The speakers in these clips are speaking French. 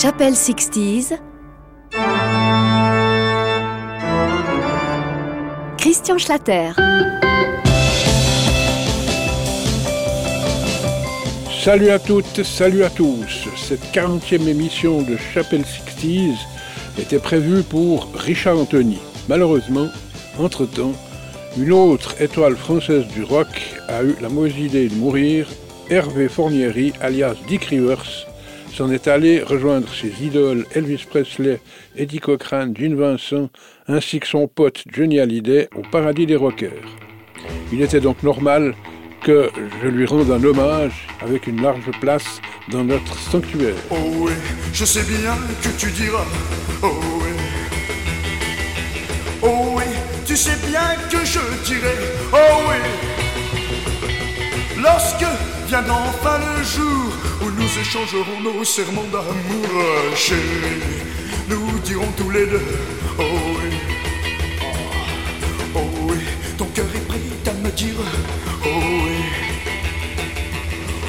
Chapelle 60s. Christian Schlatter. Salut à toutes, salut à tous. Cette 40e émission de Chapelle 60s était prévue pour Richard Anthony. Malheureusement, entre-temps, une autre étoile française du rock a eu la mauvaise idée de mourir. Hervé Fournieri, alias Dick Rivers, est allé rejoindre ses idoles Elvis Presley, Eddie Cochran, Gene Vincent, ainsi que son pote Johnny Hallyday au paradis des rockers. Il était donc normal que je lui rende un hommage avec une large place dans notre sanctuaire. Oh oui, je sais bien que tu diras, oh oui, oh oui, tu sais bien que je dirai, oh oui, lorsque viendra enfin le jour échangerons nos serments d'amour, chérie, nous dirons tous les deux, oh oui, oh, oui, ton cœur est prêt à me dire, oh oui,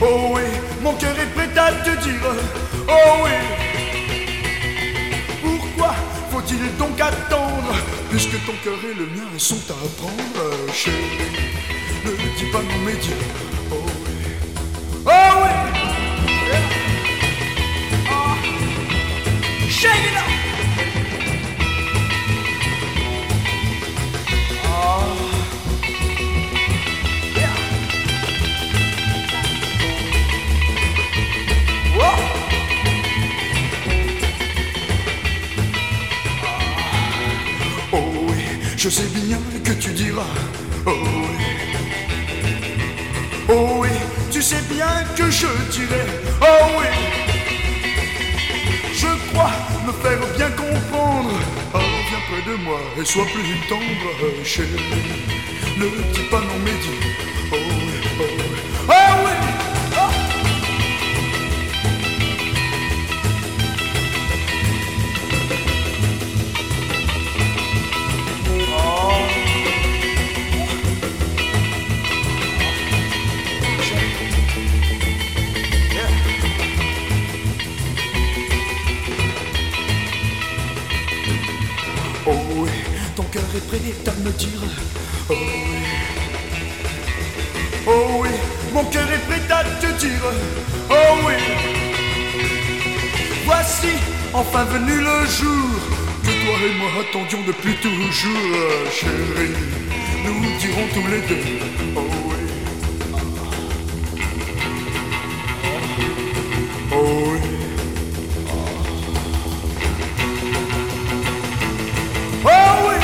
oh oui, mon cœur est prêt à te dire, oh oui. Pourquoi faut-il donc attendre Puisque ton cœur et le mien sont à prendre, chérie? Ne dis pas non, mais dis sois plus tendre, chérie. Ne dis pas non, depuis toujours, chérie. Nous dirons tous les deux. Oh oui. Oh oui. Oh oui.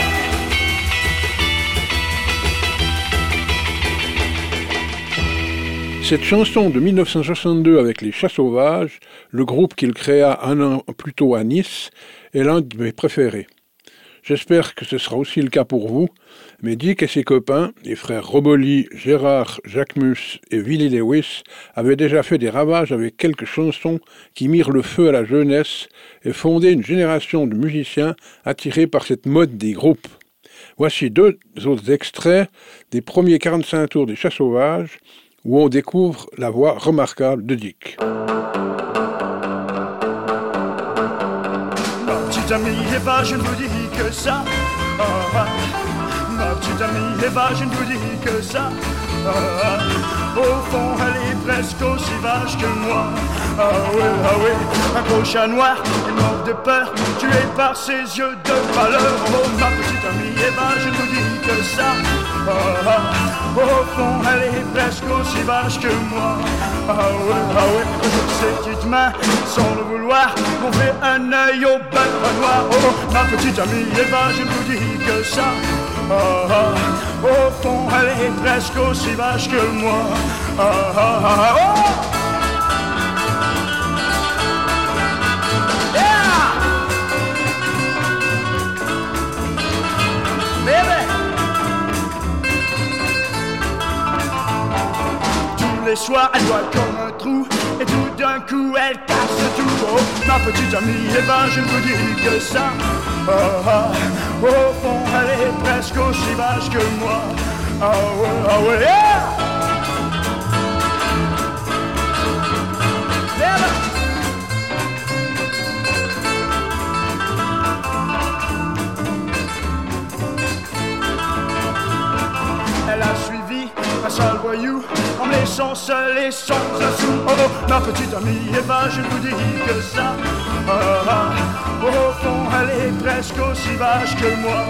Cette chanson de 1962 avec les Chats Sauvages, le groupe qu'il créa un an plus tôt à Nice, est l'un de mes préférés. J'espère que ce sera aussi le cas pour vous, mais Dick et ses copains, les frères Roboli, Gérard, Jacquemus et Willie Lewis, avaient déjà fait des ravages avec quelques chansons qui mirent le feu à la jeunesse et fondaient une génération de musiciens attirés par cette mode des groupes. Voici deux autres extraits des premiers 45 tours des Chats Sauvages, où on découvre la voix remarquable de Dick. Petite amie je vous dis ça. Ah, ah. Ma petite amie Eva, je ne vous dis que ça. Ah. Au fond, elle est presque aussi vache que moi. Ah oui, ah oui, un gros chat noir, elle mort de peur, tué par ses yeux de valeur. Oh, ma petite amie Eva, je ne vous dis que ça. Ah, ah. Au fond, elle est presque aussi vache que moi. Ah ah oui, ces petites mains, sans le vouloir, m'ont un œil au bel noir. Oh, ma petite amie Eva, je ne vous dis que ça. Ah, ah, au fond, elle est presque aussi vache que moi. Ah, ah, ah, oh! Les soirs, elle doit comme un trou, et tout d'un coup, elle casse tout. Oh, ma petite amie Eva, je ne vous dis que ça. Ah, ah, au fond, elle est presque aussi vache que moi. Ah ouais, ah ouais, sans seul et sans sou. Oh, oh, ma petite amie Eva, je vous dis que ça. Ah, ah, au fond, elle est presque aussi vache que moi.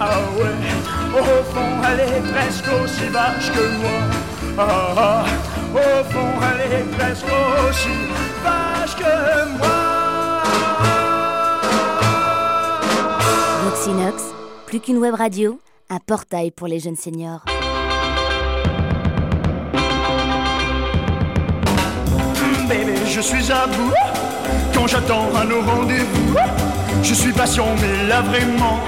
Ah ouais, au fond, elle est presque aussi vache que moi. Ah, ah, au fond, elle est presque aussi vache que moi. Voxinox, plus qu'une web radio, un portail pour les jeunes seniors. Bébé, je suis à bout quand j'attends un au rendez-vous. Je suis patient, mais là vraiment,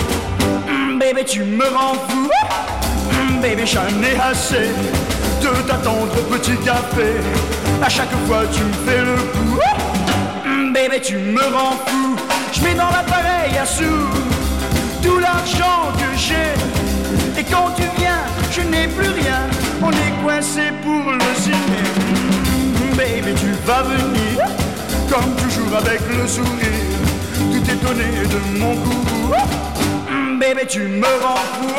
mm, bébé, tu me rends fou. Mm, Bébé, j'en ai assez de t'attendre au petit café. À chaque fois, tu me fais le coup. Mm, Bébé, tu me rends fou. Je mets dans l'appareil à sous tout l'argent que j'ai. Et quand tu viens, je n'ai plus rien. On est coincé pour le ciné. Baby, tu vas venir, comme toujours avec le sourire. Tout étonné de mon goût. Mm, Baby, tu me rends fou.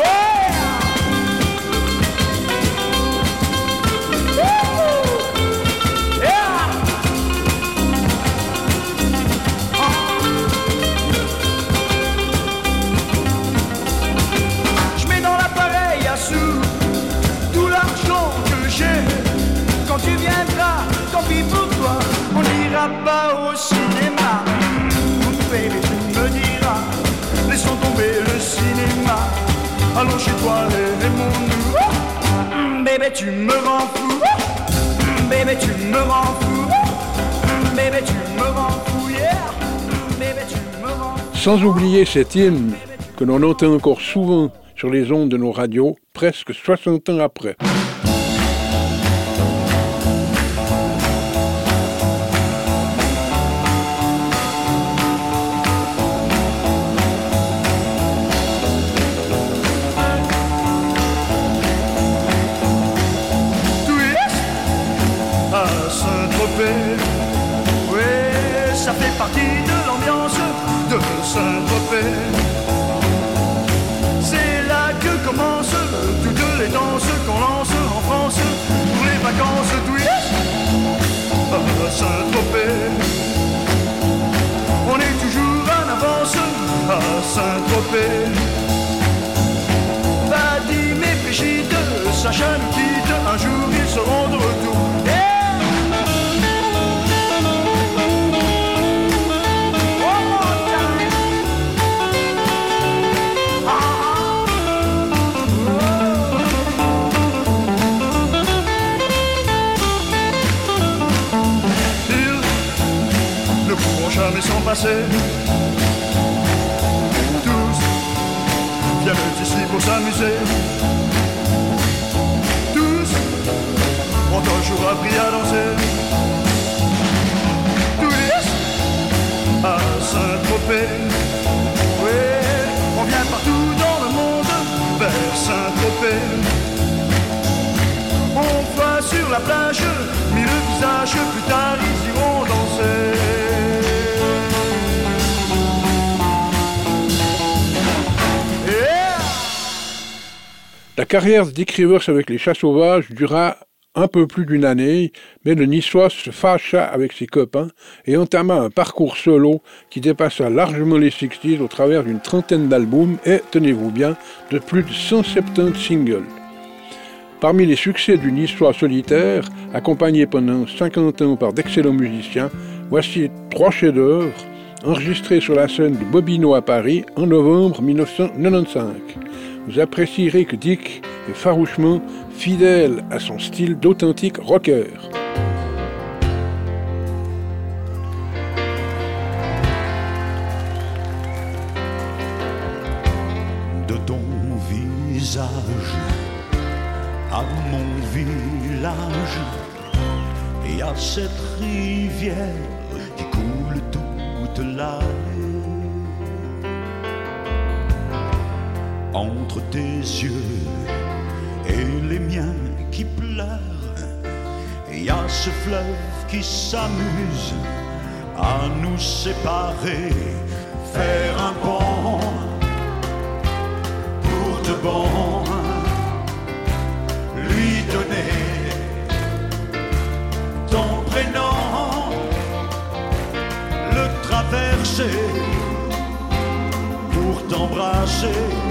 Sans oublier cet hymne que l'on entend encore souvent sur les ondes de nos radios, presque 60 ans après. Saint-Tropez. Et Brigitte, Sacha nous quitte, un jour ils seront de retour. Ils ne pourront jamais s'en passer. Pour carrière d'Dick Rivers avec les chats sauvages dura un peu plus d'une année, mais le Niçois se fâcha avec ses copains et entama un parcours solo qui dépassa largement les 60s au travers d'une trentaine d'albums et, tenez-vous bien, de plus de 170 singles. Parmi les succès du Niçois solitaire, accompagné pendant 50 ans par d'excellents musiciens, voici trois chefs-d'œuvre enregistrés sur la scène du Bobino à Paris en novembre 1995. Vous apprécierez que Dick est farouchement fidèle à son style d'authentique rocker. de ton visage à mon village et à cette rivière qui coule toute l'année. entre tes yeux et les miens qui pleurent. et y a ce fleuve qui s'amuse à nous séparer, faire un pont pour de bon, lui donner ton prénom, le traverser pour t'embrasser.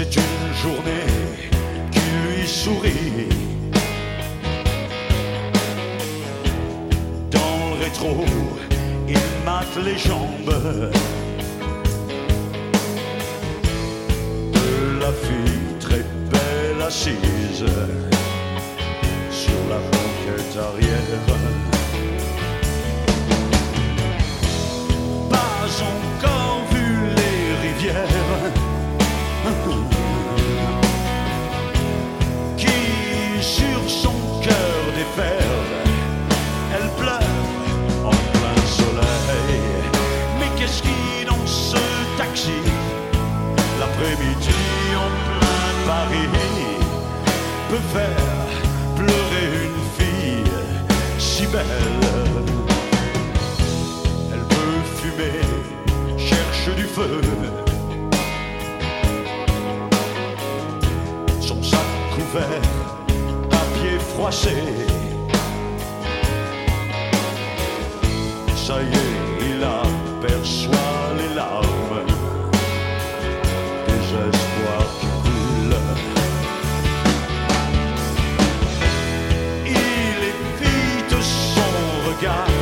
C'est une journée qui lui sourit. Dans le rétro, il mate les jambes de la fille très belle assise sur la banquette arrière. Qui sur son cœur déferle. Elle pleure en plein soleil. Mais qu'est-ce qui dans ce taxi, l'après-midi en plein Paris, peut faire pleurer une fille si belle? Elle peut fumer, cherche du feu. verre, pied froissé. Ça y est, il aperçoit les larmes, désespoir qui coule. Il évite son regard.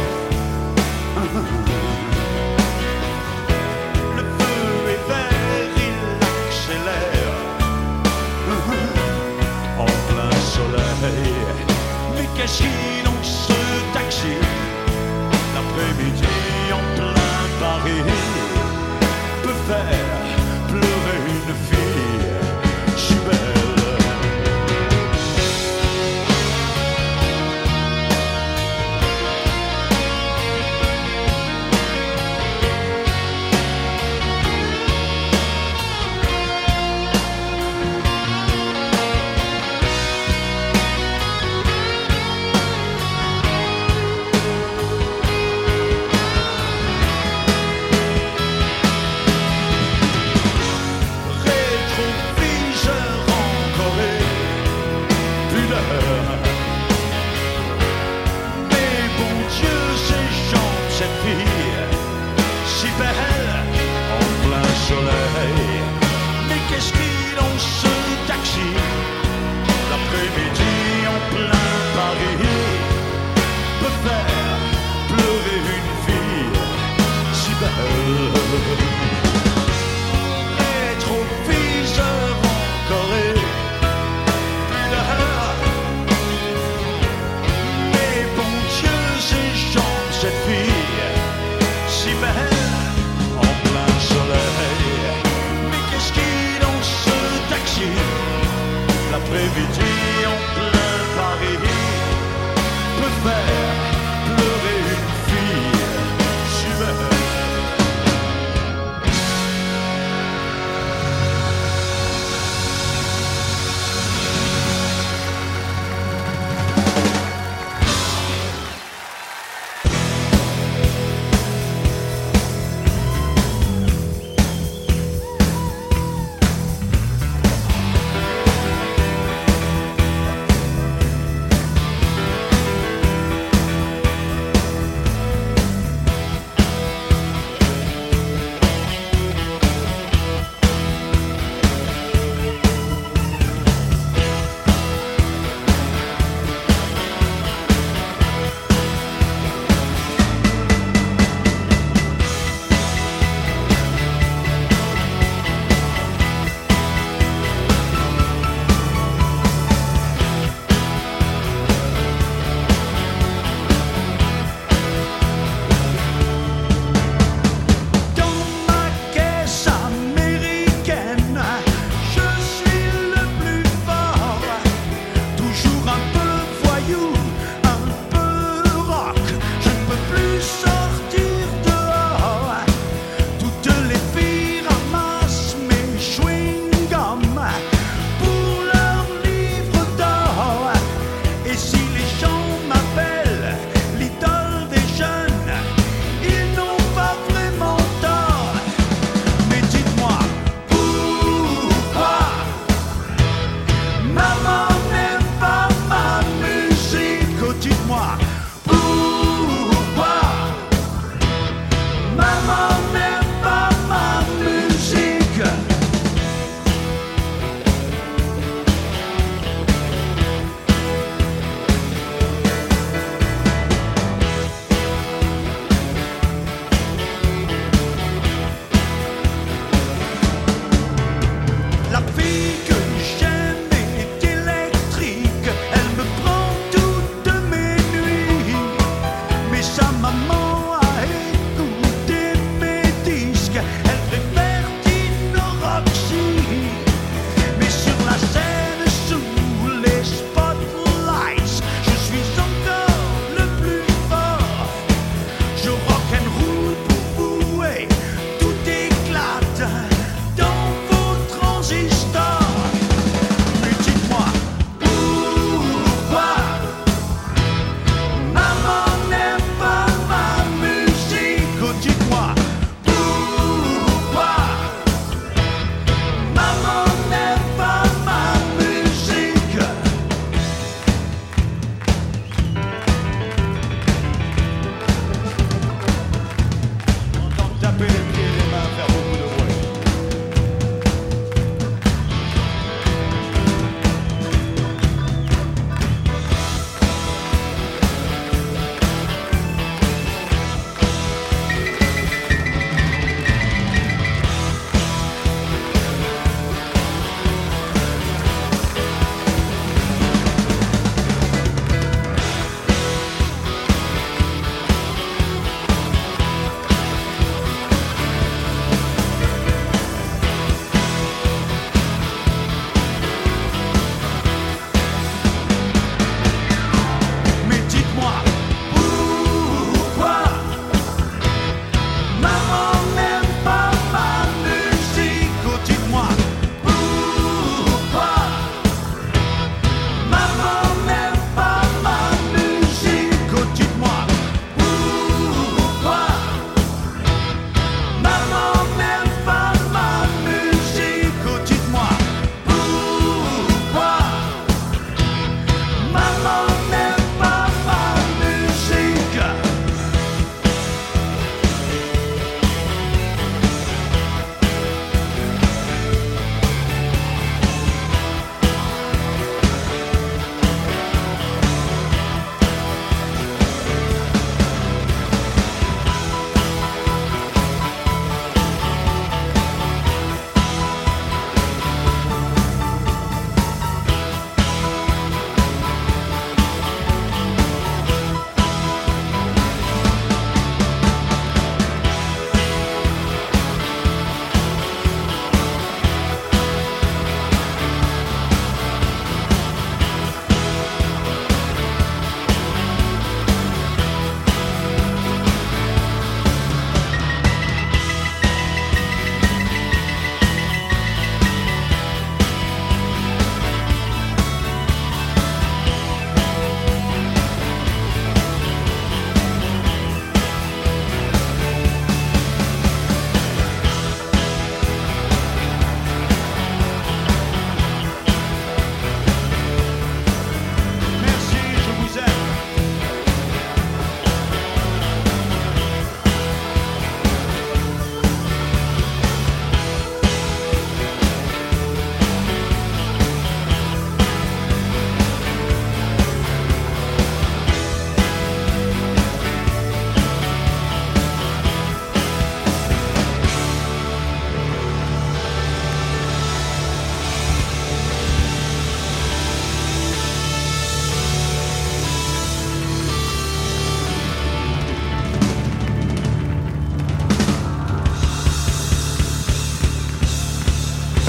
she si belle en plein soleil. Mais qu'est-ce qu'il dans ce taxi? L'après-midi en plein Paris peut faire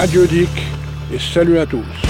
Adieu Dick et salut à tous.